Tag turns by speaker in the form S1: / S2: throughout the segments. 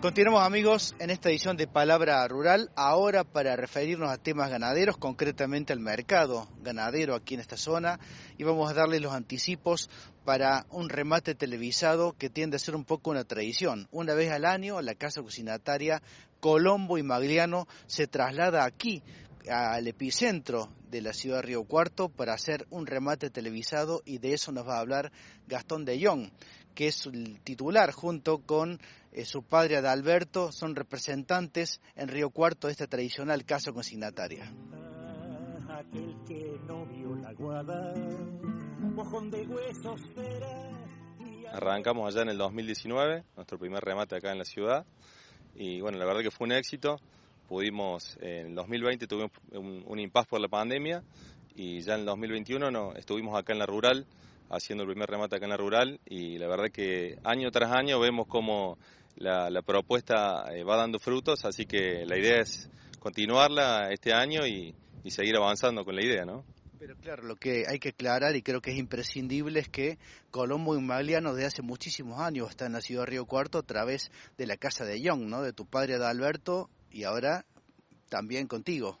S1: Continuamos amigos en esta edición de Palabra Rural, ahora para referirnos a temas ganaderos, concretamente al mercado ganadero aquí en esta zona, y vamos a darle los anticipos para un remate televisado que tiende a ser un poco una tradición. Una vez al año la casa cocinataria Colombo y Magliano se traslada aquí al epicentro de la ciudad de Río Cuarto para hacer un remate televisado y de eso nos va a hablar Gastón de Jong, que es el titular junto con eh, su padre Adalberto, son representantes en Río Cuarto de esta tradicional casa consignataria.
S2: Arrancamos allá en el 2019, nuestro primer remate acá en la ciudad, y bueno, la verdad que fue un éxito. Pudimos, en el 2020 tuvimos un, un impas por la pandemia, y ya en el 2021 no, estuvimos acá en la rural haciendo el primer remate acá en la rural y la verdad que año tras año vemos cómo la, propuesta eh, va dando frutos, así que la idea es continuarla este año y, seguir avanzando con la idea, ¿no?
S1: Pero claro, lo que hay que aclarar y creo que es imprescindible es que Colombo y Magliano de hace muchísimos años está en la ciudad de Río Cuarto a través de la casa de Young, ¿no? De tu padre Adalberto y ahora también contigo.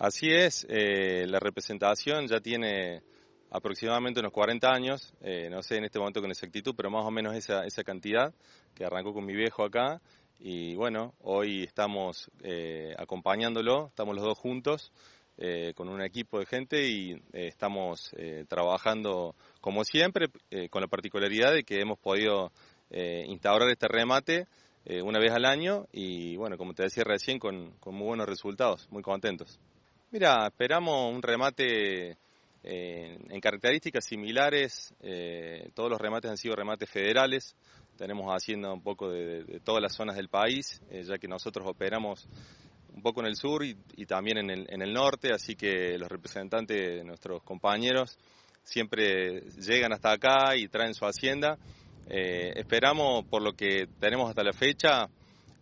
S2: Así es, eh, la representación ya tiene aproximadamente unos 40 años, eh, no sé en este momento con exactitud, pero más o menos esa, esa cantidad que arrancó con mi viejo acá. Y bueno, hoy estamos eh, acompañándolo, estamos los dos juntos eh, con un equipo de gente y estamos trabajando como siempre, con la particularidad de que hemos podido instaurar este remate una vez al año y bueno, como te decía recién, con, con muy buenos resultados, muy contentos. Mira, esperamos un remate en características similares, eh, todos los remates han sido remates federales. Tenemos hacienda un poco de, todas las zonas del país, eh, ya que nosotros operamos un poco en el sur y, también en el, en el, norte, así que los representantes de nuestros compañeros siempre llegan hasta acá y traen su hacienda. Eh, esperamos, por lo que tenemos hasta la fecha,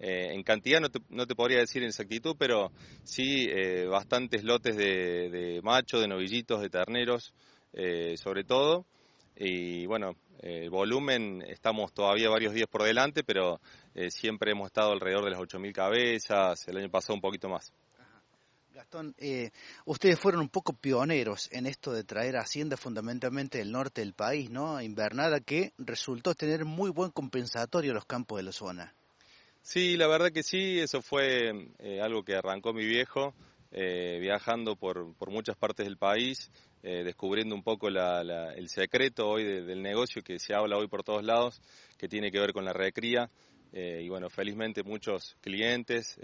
S2: eh, en cantidad no te, no te, podría decir en exactitud, pero sí eh, bastantes lotes de, de machos, de novillitos, de terneros, eh, sobre todo. Y bueno, el volumen estamos todavía varios días por delante, pero siempre hemos estado alrededor de las 8.000 cabezas, el año pasado un poquito más.
S1: Gastón, ustedes fueron un poco pioneros en esto de traer Hacienda fundamentalmente del norte del país, ¿no? Invernada que resultó tener muy buen compensatorio los campos de la zona.
S2: Sí, la verdad que sí, eso fue eh, algo que arrancó mi viejo, eh, viajando por, muchas partes del país, eh, descubriendo un poco el secreto hoy del negocio que se habla hoy por todos lados, que tiene que ver con la recría. y bueno, felizmente muchos clientes,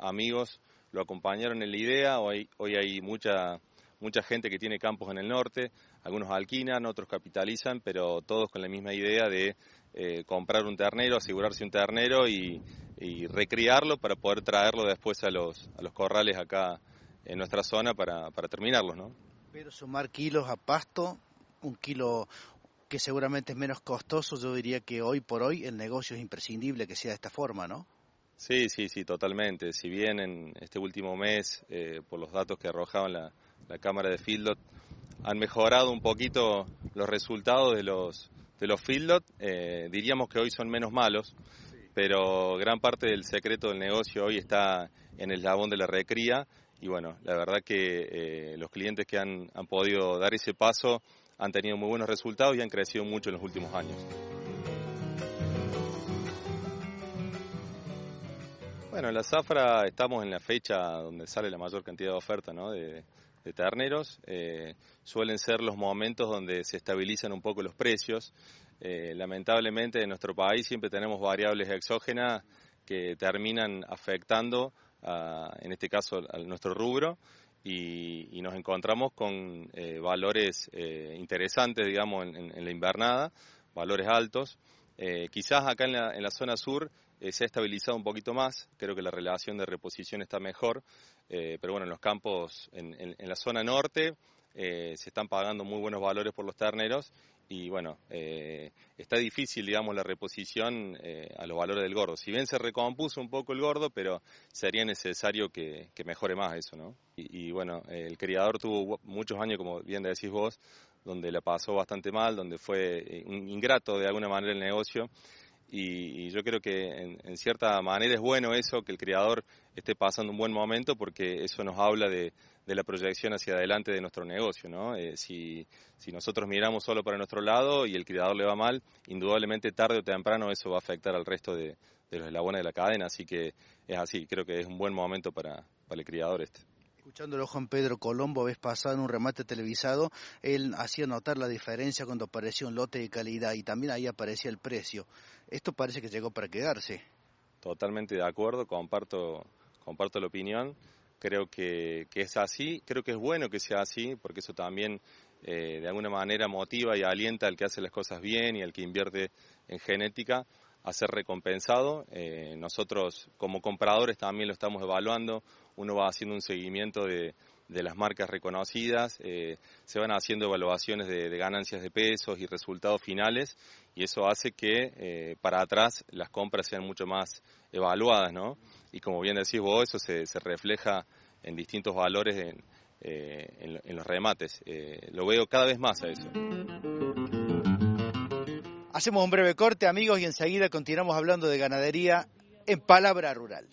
S2: amigos, lo acompañaron en la idea. Hoy, hoy hay mucha, mucha gente que tiene campos en el norte, algunos alquilan, otros capitalizan, pero todos con la misma idea de comprar un ternero, asegurarse un ternero y, y recriarlo para poder traerlo después a los, a los corrales acá en nuestra zona para, para terminarlos, ¿no?
S1: Pero sumar kilos a pasto, un kilo que seguramente es menos costoso, yo diría que hoy por hoy el negocio es imprescindible que sea de esta forma, ¿no?
S2: Sí, sí, sí, totalmente. Si bien en este último mes, eh, por los datos que arrojaban la, la Cámara de Fieldot, han mejorado un poquito los resultados de los, de los Fieldot, eh, diríamos que hoy son menos malos pero gran parte del secreto del negocio hoy está en el eslabón de la recría y bueno, la verdad que eh, los clientes que han, han podido dar ese paso han tenido muy buenos resultados y han crecido mucho en los últimos años. Bueno, en la zafra estamos en la fecha donde sale la mayor cantidad de oferta ¿no? De terneros. Eh, suelen ser los momentos donde se estabilizan un poco los precios. Eh, lamentablemente en nuestro país siempre tenemos variables exógenas que terminan afectando, en este caso, a nuestro rubro y, nos encontramos con eh, valores interesantes, digamos, en, la invernada, valores altos. quizás acá en la, en la zona sur se ha estabilizado un poquito más, creo que la relación de reposición está mejor, eh, pero bueno, en los campos, en, la zona norte, eh, se están pagando muy buenos valores por los terneros y bueno, eh, está difícil, digamos, la reposición a los valores del gordo. Si bien se recompuso un poco el gordo, pero sería necesario que, mejore más eso, ¿no? Y, y, bueno, el criador tuvo muchos años, como bien decís vos, donde la pasó bastante mal, donde fue ingrato de alguna manera el negocio y, yo creo que en, cierta manera es bueno eso, que el criador esté pasando un buen momento porque eso nos habla de, la proyección hacia adelante de nuestro negocio. ¿no? Eh, si, si, nosotros miramos solo para nuestro lado y el criador le va mal, indudablemente tarde o temprano eso va a afectar al resto de, los eslabones de la cadena, así que es así, creo que es un buen momento para, para el criador este.
S1: Escuchándolo Juan Pedro Colombo, vez pasado en un remate televisado, él hacía notar la diferencia cuando aparecía un lote de calidad y también ahí aparecía el precio. Esto parece que llegó para quedarse.
S2: Totalmente de acuerdo, comparto, comparto la opinión. Creo que, es así, creo que es bueno que sea así, porque eso también eh, de alguna manera motiva y alienta al que hace las cosas bien y al que invierte en genética a ser recompensado. Eh, nosotros como compradores también lo estamos evaluando uno va haciendo un seguimiento de, las marcas reconocidas, eh, se van haciendo evaluaciones de, ganancias de pesos y resultados finales y eso hace que eh, para atrás las compras sean mucho más evaluadas, ¿no? Y como bien decís vos, eso se, refleja en distintos valores en, eh, en los remates. lo veo cada vez más a eso.
S1: Hacemos un breve corte, amigos, y enseguida continuamos hablando de ganadería en palabra rural.